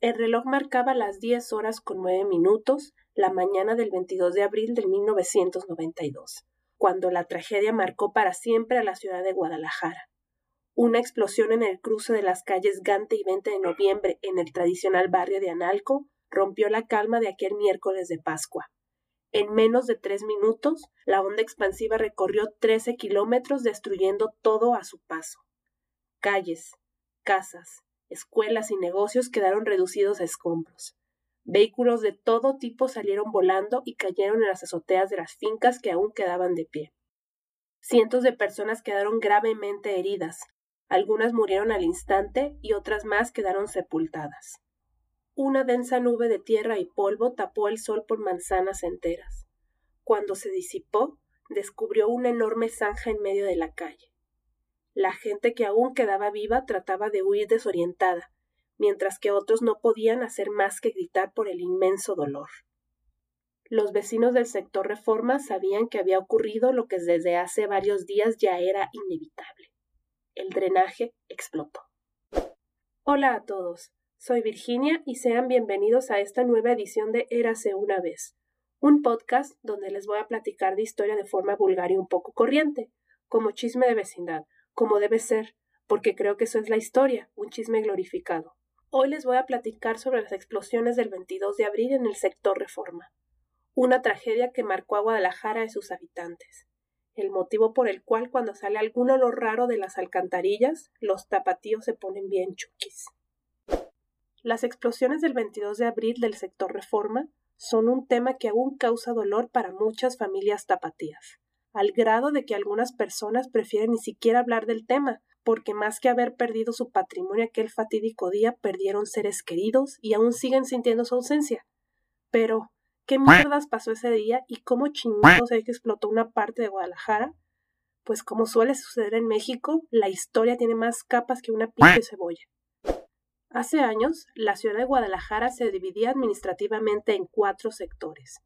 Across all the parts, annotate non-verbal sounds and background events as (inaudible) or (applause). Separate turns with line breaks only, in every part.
El reloj marcaba las 10 horas con 9 minutos, la mañana del 22 de abril de 1992, cuando la tragedia marcó para siempre a la ciudad de Guadalajara. Una explosión en el cruce de las calles Gante y 20 de noviembre en el tradicional barrio de Analco rompió la calma de aquel miércoles de Pascua. En menos de tres minutos, la onda expansiva recorrió 13 kilómetros destruyendo todo a su paso. Calles, casas, escuelas y negocios quedaron reducidos a escombros. Vehículos de todo tipo salieron volando y cayeron en las azoteas de las fincas que aún quedaban de pie. Cientos de personas quedaron gravemente heridas, algunas murieron al instante y otras más quedaron sepultadas. Una densa nube de tierra y polvo tapó el sol por manzanas enteras. Cuando se disipó, descubrió una enorme zanja en medio de la calle. La gente que aún quedaba viva trataba de huir desorientada, mientras que otros no podían hacer más que gritar por el inmenso dolor. Los vecinos del sector Reforma sabían que había ocurrido lo que desde hace varios días ya era inevitable. El drenaje explotó. Hola a todos. Soy Virginia y sean bienvenidos a esta nueva edición de Érase una vez, un podcast donde les voy a platicar de historia de forma vulgar y un poco corriente, como chisme de vecindad, como debe ser, porque creo que eso es la historia, un chisme glorificado. Hoy les voy a platicar sobre las explosiones del 22 de abril en el sector Reforma, una tragedia que marcó a Guadalajara y sus habitantes, el motivo por el cual cuando sale algún olor raro de las alcantarillas, los tapatíos se ponen bien chuquis. Las explosiones del 22 de abril del sector Reforma son un tema que aún causa dolor para muchas familias tapatías, al grado de que algunas personas prefieren ni siquiera hablar del tema, porque más que haber perdido su patrimonio aquel fatídico día, perdieron seres queridos y aún siguen sintiendo su ausencia. Pero, ¿qué mierdas pasó ese día y cómo chingados es que explotó una parte de Guadalajara? Pues como suele suceder en México, la historia tiene más capas que una pinche cebolla. Hace años, la ciudad de Guadalajara se dividía administrativamente en cuatro sectores.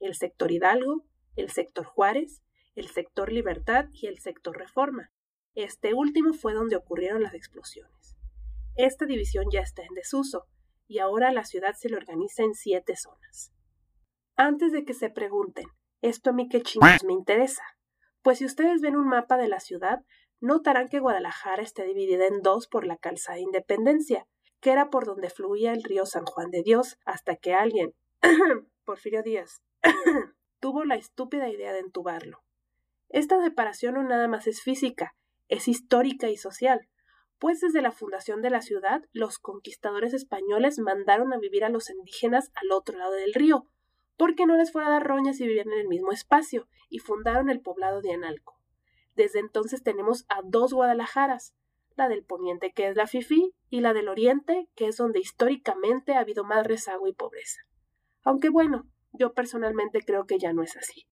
El sector Hidalgo, el sector Juárez, el sector Libertad y el sector Reforma. Este último fue donde ocurrieron las explosiones. Esta división ya está en desuso, y ahora la ciudad se le organiza en siete zonas. Antes de que se pregunten, ¿esto a mí qué chingados me interesa? Pues si ustedes ven un mapa de la ciudad, notarán que Guadalajara está dividida en dos por la calzada Independencia, que era por donde fluía el río San Juan de Dios, hasta que alguien, (clears throat) Porfirio Díaz, (clears throat) tuvo la estúpida idea de entubarlo. Esta separación no nada más es física, es histórica y social, pues desde la fundación de la ciudad los conquistadores españoles mandaron a vivir a los indígenas al otro lado del río, porque no les fuera a dar roñas si vivían en el mismo espacio, y fundaron el poblado de Analco. Desde entonces tenemos a dos Guadalajaras, la del poniente que es la FIFI y la del oriente que es donde históricamente ha habido más rezago y pobreza. Aunque bueno, yo personalmente creo que ya no es así.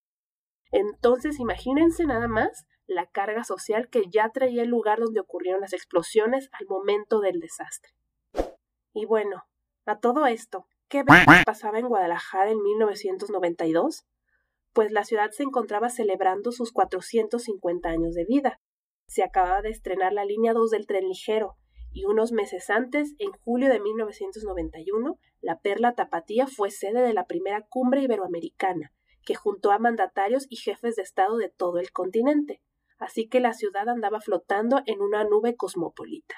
Entonces imagínense nada más la carga social que ya traía el lugar donde ocurrieron las explosiones al momento del desastre. Y bueno, a todo esto, ¿qué pasaba en Guadalajara en 1992? Pues la ciudad se encontraba celebrando sus 450 años de vida, se acababa de estrenar la línea 2 del tren ligero y unos meses antes, en julio de 1991, la Perla Tapatía fue sede de la primera cumbre iberoamericana, que juntó a mandatarios y jefes de Estado de todo el continente. Así que la ciudad andaba flotando en una nube cosmopolita.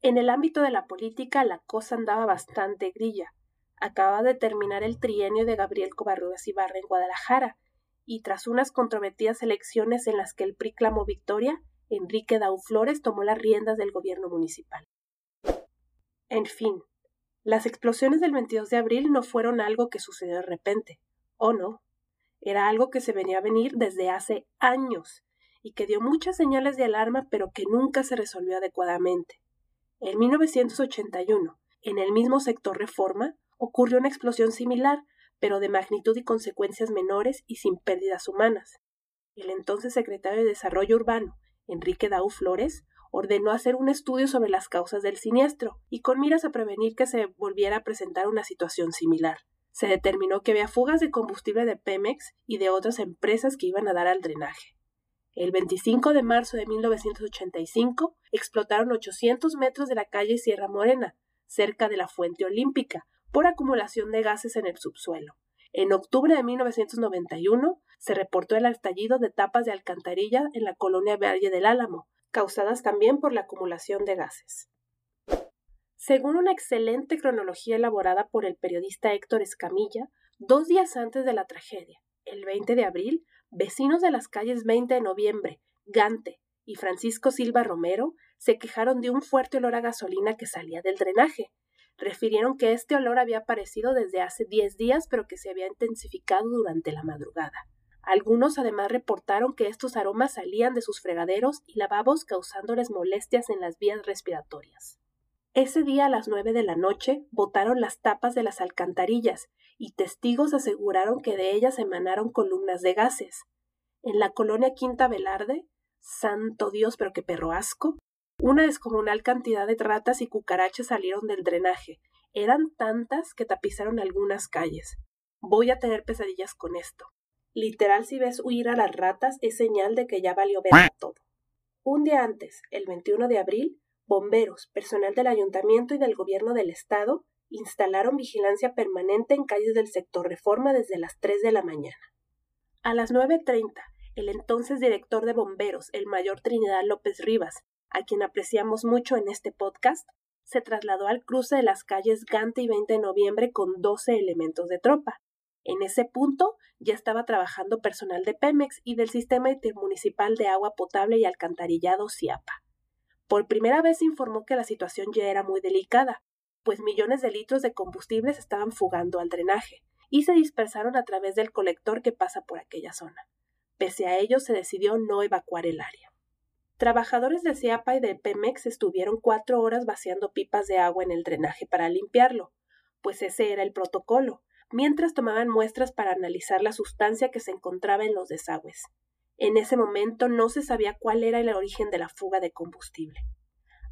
En el ámbito de la política la cosa andaba bastante grilla. Acababa de terminar el trienio de Gabriel Covarrubias Ibarra en Guadalajara, y tras unas controvertidas elecciones en las que el PRI clamó victoria, Enrique Dau Flores tomó las riendas del gobierno municipal. En fin, las explosiones del 22 de abril no fueron algo que sucedió de repente, o no, era algo que se venía a venir desde hace años y que dio muchas señales de alarma pero que nunca se resolvió adecuadamente. En 1981, en el mismo sector Reforma, ocurrió una explosión similar, pero de magnitud y consecuencias menores y sin pérdidas humanas. El entonces secretario de Desarrollo Urbano Enrique Dau Flores, ordenó hacer un estudio sobre las causas del siniestro y con miras a prevenir que se volviera a presentar una situación similar. Se determinó que había fugas de combustible de Pemex y de otras empresas que iban a dar al drenaje. El 25 de marzo de 1985 explotaron 800 metros de la calle Sierra Morena, cerca de la fuente olímpica, por acumulación de gases en el subsuelo. En octubre de 1991 se reportó el estallido de tapas de alcantarilla en la colonia Valle del Álamo, causadas también por la acumulación de gases. Según una excelente cronología elaborada por el periodista Héctor Escamilla, dos días antes de la tragedia, el 20 de abril, vecinos de las calles 20 de noviembre, Gante y Francisco Silva Romero se quejaron de un fuerte olor a gasolina que salía del drenaje. Refirieron que este olor había aparecido desde hace 10 días, pero que se había intensificado durante la madrugada. Algunos además reportaron que estos aromas salían de sus fregaderos y lavabos causándoles molestias en las vías respiratorias. Ese día a las nueve de la noche botaron las tapas de las alcantarillas y testigos aseguraron que de ellas emanaron columnas de gases. En la colonia Quinta Velarde, santo Dios, pero qué perro asco, una descomunal cantidad de ratas y cucarachas salieron del drenaje. Eran tantas que tapizaron algunas calles. Voy a tener pesadillas con esto. Literal, si ves huir a las ratas, es señal de que ya valió ver todo. Un día antes, el 21 de abril, Bomberos, personal del ayuntamiento y del gobierno del estado instalaron vigilancia permanente en calles del sector Reforma desde las 3 de la mañana. A las 9.30, el entonces director de bomberos, el mayor Trinidad López Rivas, a quien apreciamos mucho en este podcast, se trasladó al cruce de las calles Gante y 20 de noviembre con 12 elementos de tropa. En ese punto ya estaba trabajando personal de Pemex y del Sistema Intermunicipal de Agua Potable y Alcantarillado CIAPA. Por primera vez se informó que la situación ya era muy delicada, pues millones de litros de combustible se estaban fugando al drenaje y se dispersaron a través del colector que pasa por aquella zona. Pese a ello, se decidió no evacuar el área. Trabajadores de CIAPA y de Pemex estuvieron cuatro horas vaciando pipas de agua en el drenaje para limpiarlo, pues ese era el protocolo, mientras tomaban muestras para analizar la sustancia que se encontraba en los desagües. En ese momento no se sabía cuál era el origen de la fuga de combustible.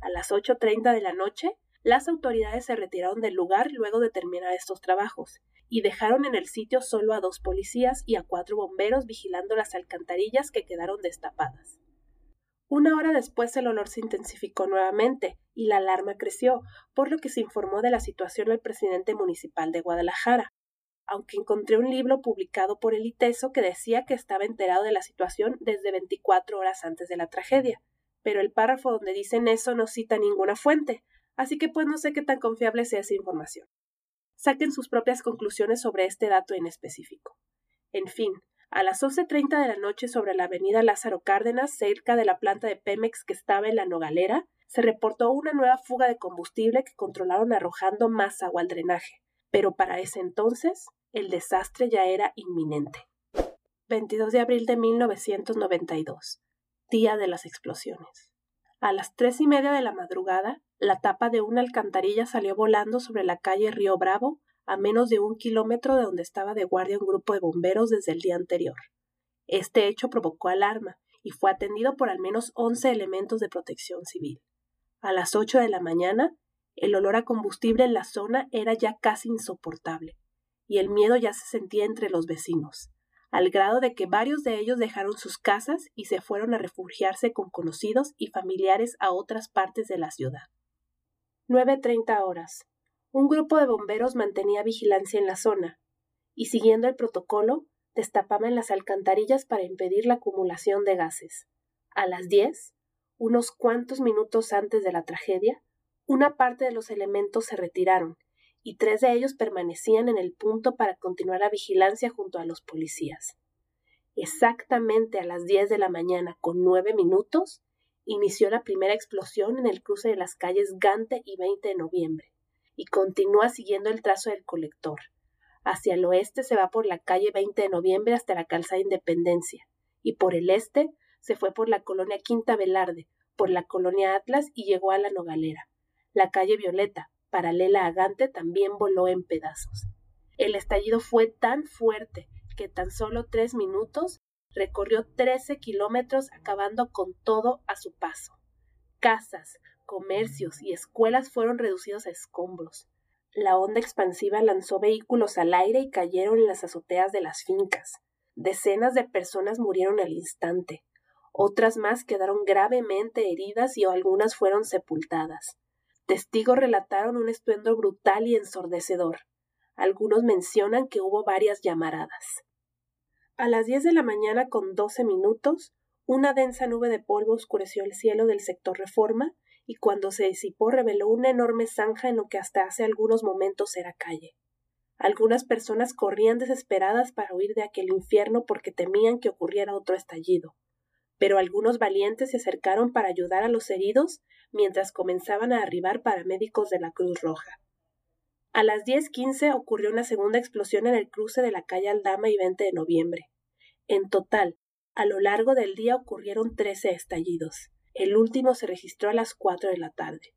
A las 8.30 de la noche, las autoridades se retiraron del lugar luego de terminar estos trabajos y dejaron en el sitio solo a dos policías y a cuatro bomberos vigilando las alcantarillas que quedaron destapadas. Una hora después el olor se intensificó nuevamente y la alarma creció, por lo que se informó de la situación al presidente municipal de Guadalajara, aunque encontré un libro publicado por el ITESO que decía que estaba enterado de la situación desde 24 horas antes de la tragedia, pero el párrafo donde dicen eso no cita ninguna fuente, así que pues no sé qué tan confiable sea esa información. Saquen sus propias conclusiones sobre este dato en específico. En fin, a las 11.30 de la noche sobre la avenida Lázaro Cárdenas, cerca de la planta de Pemex que estaba en la Nogalera, se reportó una nueva fuga de combustible que controlaron arrojando más agua al drenaje pero para ese entonces el desastre ya era inminente. 22 de abril de 1992, día de las explosiones. A las tres y media de la madrugada, la tapa de una alcantarilla salió volando sobre la calle Río Bravo, a menos de un kilómetro de donde estaba de guardia un grupo de bomberos desde el día anterior. Este hecho provocó alarma y fue atendido por al menos once elementos de protección civil. A las ocho de la mañana, el olor a combustible en la zona era ya casi insoportable, y el miedo ya se sentía entre los vecinos, al grado de que varios de ellos dejaron sus casas y se fueron a refugiarse con conocidos y familiares a otras partes de la ciudad. 9.30 horas. Un grupo de bomberos mantenía vigilancia en la zona, y siguiendo el protocolo, destapaban las alcantarillas para impedir la acumulación de gases. A las diez, unos cuantos minutos antes de la tragedia, una parte de los elementos se retiraron, y tres de ellos permanecían en el punto para continuar la vigilancia junto a los policías. Exactamente a las diez de la mañana con nueve minutos, inició la primera explosión en el cruce de las calles Gante y 20 de noviembre, y continúa siguiendo el trazo del colector. Hacia el oeste se va por la calle 20 de noviembre hasta la calzada Independencia, y por el este se fue por la colonia Quinta Velarde, por la colonia Atlas y llegó a la Nogalera. La calle Violeta, paralela a Gante, también voló en pedazos. El estallido fue tan fuerte que tan solo tres minutos recorrió trece kilómetros acabando con todo a su paso. Casas, comercios y escuelas fueron reducidos a escombros. La onda expansiva lanzó vehículos al aire y cayeron en las azoteas de las fincas. Decenas de personas murieron al instante. Otras más quedaron gravemente heridas y algunas fueron sepultadas. Testigos relataron un estruendo brutal y ensordecedor. Algunos mencionan que hubo varias llamaradas. A las diez de la mañana con doce minutos, una densa nube de polvo oscureció el cielo del sector Reforma y cuando se disipó reveló una enorme zanja en lo que hasta hace algunos momentos era calle. Algunas personas corrían desesperadas para huir de aquel infierno porque temían que ocurriera otro estallido, pero algunos valientes se acercaron para ayudar a los heridos mientras comenzaban a arribar paramédicos de la Cruz Roja. A las diez quince ocurrió una segunda explosión en el cruce de la calle Aldama y 20 de noviembre. En total, a lo largo del día ocurrieron trece estallidos. El último se registró a las cuatro de la tarde.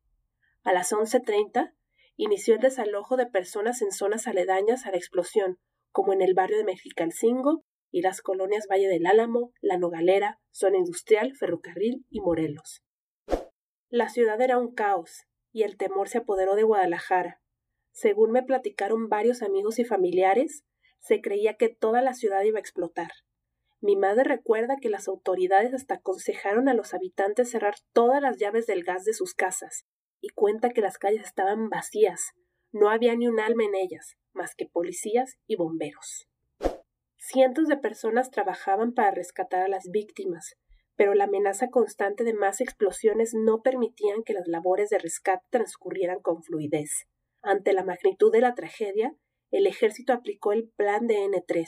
A las once treinta inició el desalojo de personas en zonas aledañas a la explosión, como en el barrio de Mexicalcingo y las colonias Valle del Álamo, La Nogalera, Zona Industrial, Ferrocarril y Morelos. La ciudad era un caos, y el temor se apoderó de Guadalajara. Según me platicaron varios amigos y familiares, se creía que toda la ciudad iba a explotar. Mi madre recuerda que las autoridades hasta aconsejaron a los habitantes cerrar todas las llaves del gas de sus casas, y cuenta que las calles estaban vacías, no había ni un alma en ellas, más que policías y bomberos. Cientos de personas trabajaban para rescatar a las víctimas, pero la amenaza constante de más explosiones no permitían que las labores de rescate transcurrieran con fluidez. Ante la magnitud de la tragedia, el ejército aplicó el plan de N3,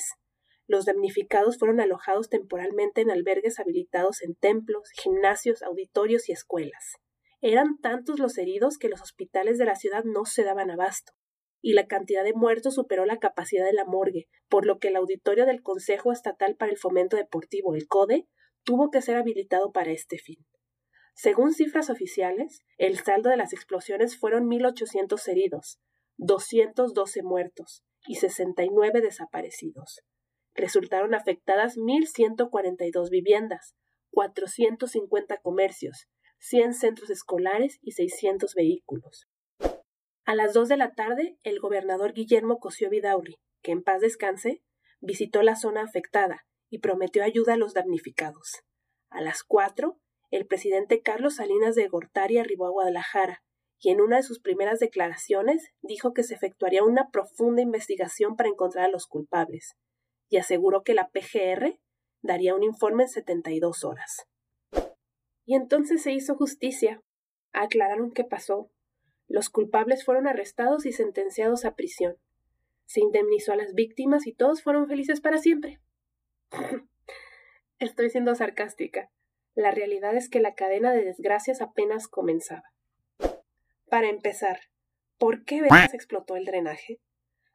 los damnificados fueron alojados temporalmente en albergues habilitados en templos, gimnasios, auditorios y escuelas. Eran tantos los heridos que los hospitales de la ciudad no se daban abasto, y la cantidad de muertos superó la capacidad de la morgue, por lo que el auditorio del Consejo Estatal para el Fomento Deportivo, el CODE, tuvo que ser habilitado para este fin. Según cifras oficiales, el saldo de las explosiones fueron 1.800 heridos, 212 muertos y 69 desaparecidos resultaron afectadas 1.142 viviendas, 450 comercios, 100 centros escolares y 600 vehículos. A las 2 de la tarde, el gobernador Guillermo Cosío Vidaurri, que en paz descanse, visitó la zona afectada y prometió ayuda a los damnificados. A las 4, el presidente Carlos Salinas de Gortari arribó a Guadalajara y en una de sus primeras declaraciones dijo que se efectuaría una profunda investigación para encontrar a los culpables y aseguró que la PGR daría un informe en 72 horas. Y entonces se hizo justicia. Aclararon qué pasó. Los culpables fueron arrestados y sentenciados a prisión. Se indemnizó a las víctimas y todos fueron felices para siempre. (laughs) Estoy siendo sarcástica. La realidad es que la cadena de desgracias apenas comenzaba. Para empezar, ¿por qué veces explotó el drenaje?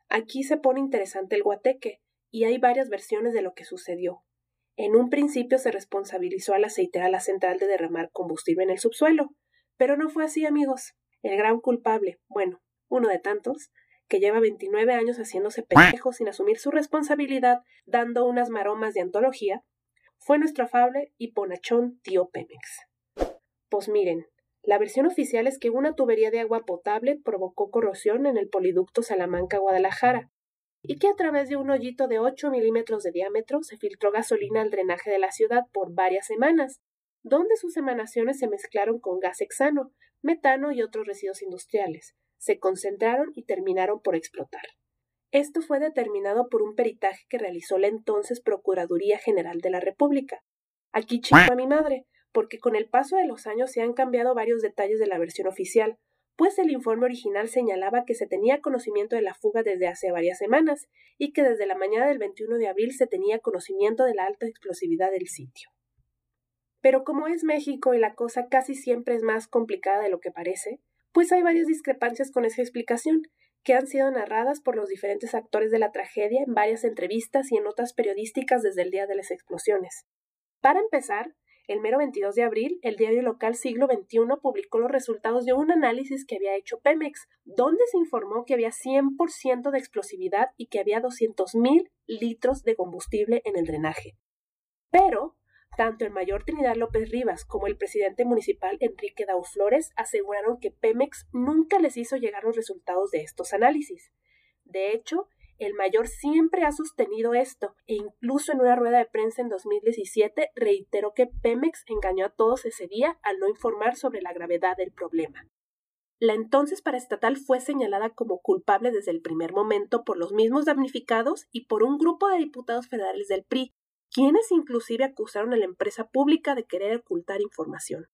Aquí se pone interesante el guateque, y hay varias versiones de lo que sucedió. En un principio se responsabilizó a la aceitera la central de derramar combustible en el subsuelo, pero no fue así, amigos. El gran culpable, bueno, uno de tantos, que lleva 29 años haciéndose pendejo sin asumir su responsabilidad, dando unas maromas de antología, fue nuestro afable y ponachón tío Pemex. Pues miren, la versión oficial es que una tubería de agua potable provocó corrosión en el poliducto Salamanca-Guadalajara, y que a través de un hoyito de 8 milímetros de diámetro se filtró gasolina al drenaje de la ciudad por varias semanas, donde sus emanaciones se mezclaron con gas hexano, metano y otros residuos industriales, se concentraron y terminaron por explotar. Esto fue determinado por un peritaje que realizó la entonces Procuraduría General de la República. Aquí chico a mi madre, porque con el paso de los años se han cambiado varios detalles de la versión oficial, pues el informe original señalaba que se tenía conocimiento de la fuga desde hace varias semanas y que desde la mañana del 21 de abril se tenía conocimiento de la alta explosividad del sitio. Pero como es México y la cosa casi siempre es más complicada de lo que parece, pues hay varias discrepancias con esa explicación, que han sido narradas por los diferentes actores de la tragedia en varias entrevistas y en notas periodísticas desde el día de las explosiones. Para empezar, el mero 22 de abril, el diario local Siglo XXI publicó los resultados de un análisis que había hecho Pemex, donde se informó que había 100% de explosividad y que había 200.000 litros de combustible en el drenaje. Pero, tanto el mayor Trinidad López Rivas como el presidente municipal Enrique Dau Flores aseguraron que Pemex nunca les hizo llegar los resultados de estos análisis. De hecho, el mayor siempre ha sostenido esto e incluso en una rueda de prensa en 2017 reiteró que Pemex engañó a todos ese día al no informar sobre la gravedad del problema. La entonces paraestatal fue señalada como culpable desde el primer momento por los mismos damnificados y por un grupo de diputados federales del PRI, quienes inclusive acusaron a la empresa pública de querer ocultar información.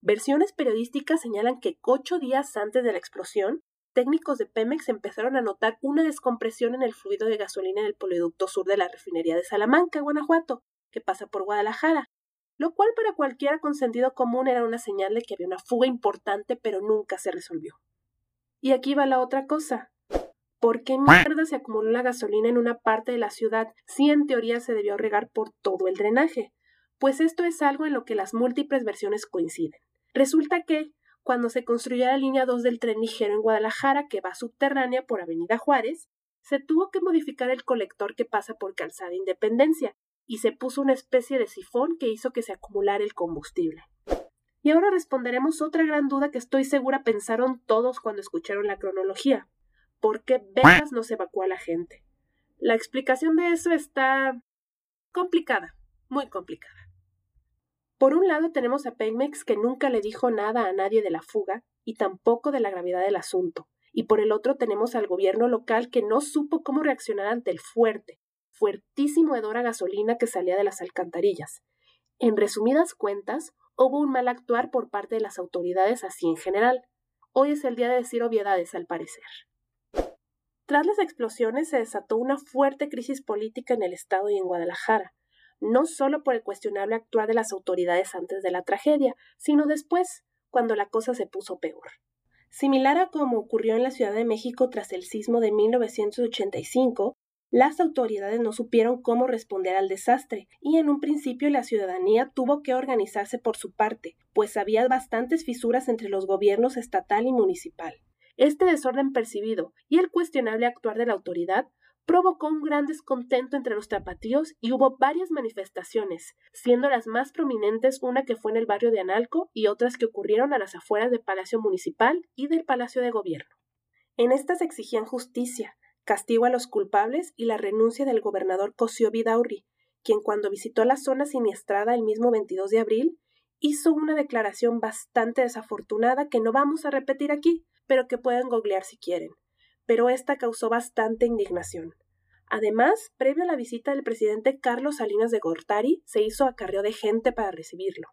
Versiones periodísticas señalan que ocho días antes de la explosión, técnicos de Pemex empezaron a notar una descompresión en el fluido de gasolina en el poliducto sur de la refinería de Salamanca, Guanajuato, que pasa por Guadalajara, lo cual para cualquiera con sentido común era una señal de que había una fuga importante, pero nunca se resolvió. Y aquí va la otra cosa. ¿Por qué mierda se acumuló la gasolina en una parte de la ciudad si en teoría se debió regar por todo el drenaje? Pues esto es algo en lo que las múltiples versiones coinciden. Resulta que, cuando se construyó la línea 2 del tren ligero en Guadalajara, que va subterránea por Avenida Juárez, se tuvo que modificar el colector que pasa por Calzada Independencia, y se puso una especie de sifón que hizo que se acumulara el combustible. Y ahora responderemos otra gran duda que estoy segura pensaron todos cuando escucharon la cronología. ¿Por qué Vegas no se evacuó a la gente? La explicación de eso está complicada, muy complicada. Por un lado tenemos a Pemex que nunca le dijo nada a nadie de la fuga y tampoco de la gravedad del asunto, y por el otro tenemos al gobierno local que no supo cómo reaccionar ante el fuerte, fuertísimo hedor a gasolina que salía de las alcantarillas. En resumidas cuentas, hubo un mal actuar por parte de las autoridades así en general. Hoy es el día de decir obviedades, al parecer. Tras las explosiones se desató una fuerte crisis política en el Estado y en Guadalajara, no solo por el cuestionable actuar de las autoridades antes de la tragedia, sino después, cuando la cosa se puso peor. Similar a como ocurrió en la Ciudad de México tras el sismo de 1985, las autoridades no supieron cómo responder al desastre y en un principio la ciudadanía tuvo que organizarse por su parte, pues había bastantes fisuras entre los gobiernos estatal y municipal. Este desorden percibido y el cuestionable actuar de la autoridad provocó un gran descontento entre los tapatíos y hubo varias manifestaciones, siendo las más prominentes una que fue en el barrio de Analco y otras que ocurrieron a las afueras del Palacio Municipal y del Palacio de Gobierno. En estas exigían justicia, castigo a los culpables y la renuncia del gobernador Cosío Vidaurri, quien cuando visitó la zona siniestrada el mismo 22 de abril, hizo una declaración bastante desafortunada que no vamos a repetir aquí, pero que pueden googlear si quieren. Pero esta causó bastante indignación. Además, previo a la visita del presidente Carlos Salinas de Gortari, se hizo acarreo de gente para recibirlo.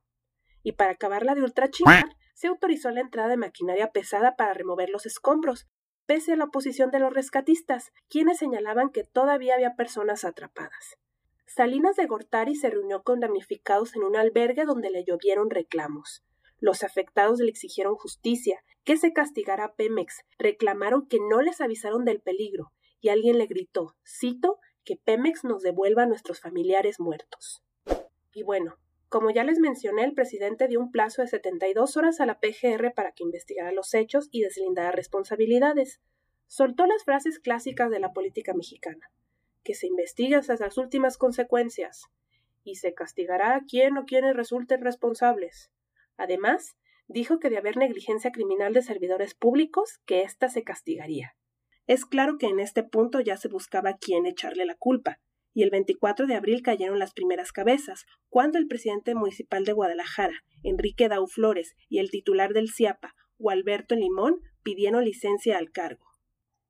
Y para acabarla de ultrachingar, se autorizó la entrada de maquinaria pesada para remover los escombros, pese a la oposición de los rescatistas, quienes señalaban que todavía había personas atrapadas. Salinas de Gortari se reunió con damnificados en un albergue donde le llovieron reclamos. Los afectados le exigieron justicia, que se castigara a Pemex, reclamaron que no les avisaron del peligro, y alguien le gritó, cito, que Pemex nos devuelva a nuestros familiares muertos. Y bueno, como ya les mencioné, el presidente dio un plazo de 72 horas a la PGR para que investigara los hechos y deslindara responsabilidades. Soltó las frases clásicas de la política mexicana, que se investigue hasta las últimas consecuencias y se castigará a quien o quienes resulten responsables. Además, dijo que de haber negligencia criminal de servidores públicos, que ésta se castigaría. Es claro que en este punto ya se buscaba a quién echarle la culpa, y el 24 de abril cayeron las primeras cabezas, cuando el presidente municipal de Guadalajara, Enrique Dau Flores, y el titular del CIAPA, Gualberto Limón, pidieron licencia al cargo.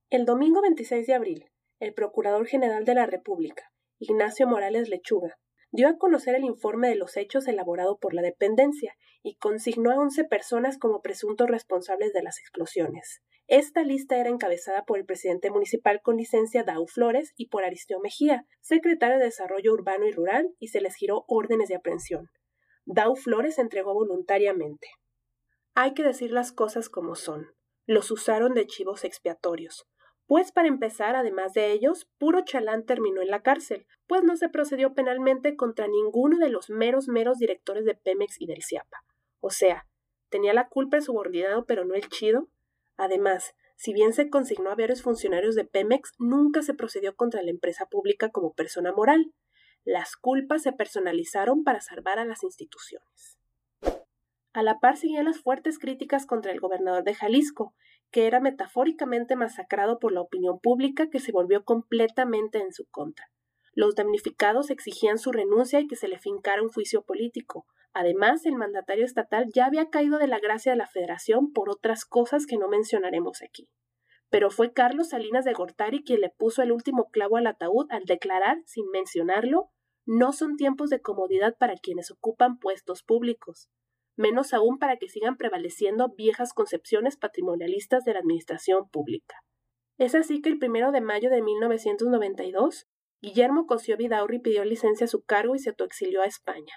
El domingo 26 de abril, el Procurador General de la República, Ignacio Morales Lechuga, dio a conocer el informe de los hechos elaborado por la dependencia y consignó a 11 personas como presuntos responsables de las explosiones. Esta lista era encabezada por el presidente municipal con licencia Dau Flores y por Aristeo Mejía, secretario de Desarrollo Urbano y Rural, y se les giró órdenes de aprehensión. Dau Flores entregó voluntariamente. Hay que decir las cosas como son. Los usaron de chivos expiatorios. Pues para empezar, además de ellos, puro chalán terminó en la cárcel, pues no se procedió penalmente contra ninguno de los meros meros directores de Pemex y del CIAPA. O sea, tenía la culpa el subordinado pero no el chido, Además, si bien se consignó a varios funcionarios de Pemex, nunca se procedió contra la empresa pública como persona moral. Las culpas se personalizaron para salvar a las instituciones. A la par seguían las fuertes críticas contra el gobernador de Jalisco, que era metafóricamente masacrado por la opinión pública que se volvió completamente en su contra. Los damnificados exigían su renuncia y que se le fincara un juicio político, Además, el mandatario estatal ya había caído de la gracia de la federación por otras cosas que no mencionaremos aquí. Pero fue Carlos Salinas de Gortari quien le puso el último clavo al ataúd al declarar, sin mencionarlo, no son tiempos de comodidad para quienes ocupan puestos públicos, menos aún para que sigan prevaleciendo viejas concepciones patrimonialistas de la administración pública. Es así que el primero de mayo de 1992, Guillermo Cosío Vidaurri pidió licencia a su cargo y se autoexilió a España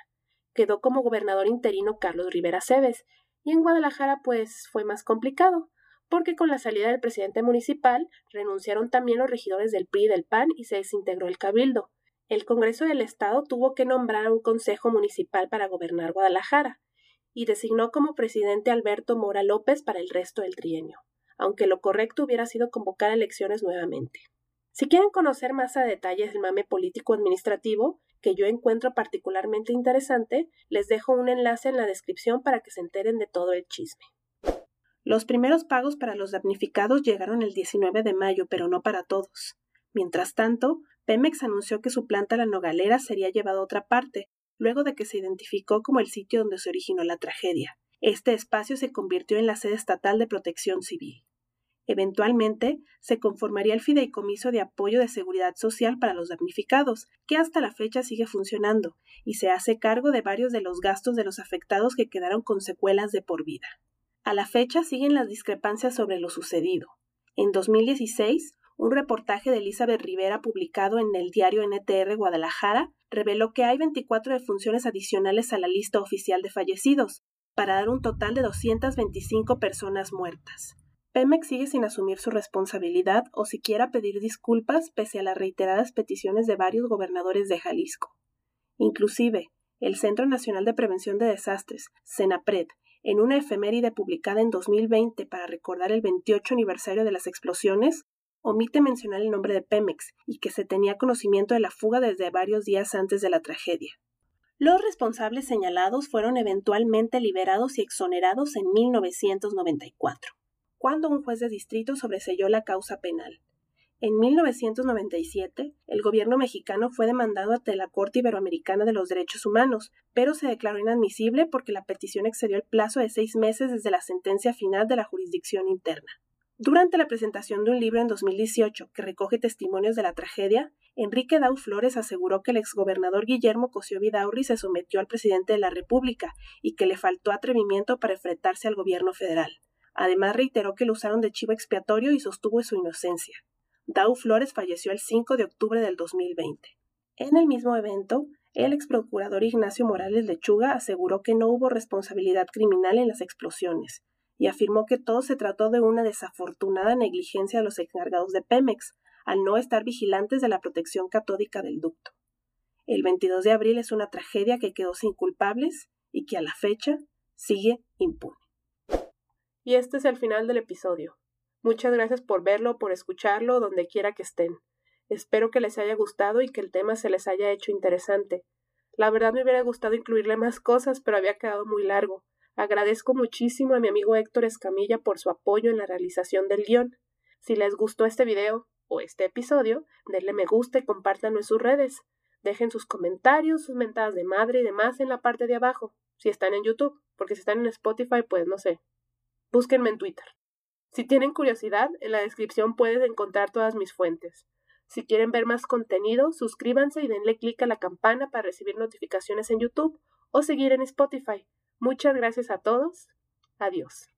quedó como gobernador interino Carlos Rivera Cebes, y en Guadalajara pues fue más complicado, porque con la salida del presidente municipal renunciaron también los regidores del PRI y del PAN y se desintegró el cabildo. El Congreso del Estado tuvo que nombrar a un consejo municipal para gobernar Guadalajara, y designó como presidente Alberto Mora López para el resto del trienio, aunque lo correcto hubiera sido convocar elecciones nuevamente. Si quieren conocer más a detalles del mame político administrativo, que yo encuentro particularmente interesante, les dejo un enlace en la descripción para que se enteren de todo el chisme. Los primeros pagos para los damnificados llegaron el 19 de mayo, pero no para todos. Mientras tanto, Pemex anunció que su planta La Nogalera sería llevada a otra parte, luego de que se identificó como el sitio donde se originó la tragedia. Este espacio se convirtió en la sede estatal de protección civil. Eventualmente, se conformaría el Fideicomiso de Apoyo de Seguridad Social para los damnificados, que hasta la fecha sigue funcionando, y se hace cargo de varios de los gastos de los afectados que quedaron con secuelas de por vida. A la fecha siguen las discrepancias sobre lo sucedido. En 2016, un reportaje de Elizabeth Rivera publicado en el diario NTR Guadalajara reveló que hay 24 defunciones adicionales a la lista oficial de fallecidos, para dar un total de 225 personas muertas. Pemex sigue sin asumir su responsabilidad o siquiera pedir disculpas pese a las reiteradas peticiones de varios gobernadores de Jalisco. Inclusive, el Centro Nacional de Prevención de Desastres, CENAPRED, en una efeméride publicada en 2020 para recordar el 28 aniversario de las explosiones, omite mencionar el nombre de Pemex y que se tenía conocimiento de la fuga desde varios días antes de la tragedia. Los responsables señalados fueron eventualmente liberados y exonerados en 1994 cuando un juez de distrito sobreseyó la causa penal. En 1997, el gobierno mexicano fue demandado ante la Corte Iberoamericana de los Derechos Humanos, pero se declaró inadmisible porque la petición excedió el plazo de seis meses desde la sentencia final de la jurisdicción interna. Durante la presentación de un libro en 2018 que recoge testimonios de la tragedia, Enrique Dau Flores aseguró que el exgobernador Guillermo Cosío Vidaurri se sometió al presidente de la República y que le faltó atrevimiento para enfrentarse al gobierno federal. Además reiteró que lo usaron de chivo expiatorio y sostuvo su inocencia. Dau Flores falleció el 5 de octubre del 2020. En el mismo evento, el ex procurador Ignacio Morales Lechuga aseguró que no hubo responsabilidad criminal en las explosiones y afirmó que todo se trató de una desafortunada negligencia de los encargados de Pemex al no estar vigilantes de la protección catódica del ducto. El 22 de abril es una tragedia que quedó sin culpables y que a la fecha sigue impune. Y este es el final del episodio. Muchas gracias por verlo, por escucharlo, donde quiera que estén. Espero que les haya gustado y que el tema se les haya hecho interesante. La verdad me hubiera gustado incluirle más cosas, pero había quedado muy largo. Agradezco muchísimo a mi amigo Héctor Escamilla por su apoyo en la realización del guion. Si les gustó este video o este episodio, denle me gusta y compártanlo en sus redes. Dejen sus comentarios, sus mentadas de madre y demás en la parte de abajo, si están en YouTube, porque si están en Spotify, pues no sé, Búsquenme en Twitter. Si tienen curiosidad, en la descripción pueden encontrar todas mis fuentes. Si quieren ver más contenido, suscríbanse y denle clic a la campana para recibir notificaciones en YouTube o seguir en Spotify. Muchas gracias a todos. Adiós.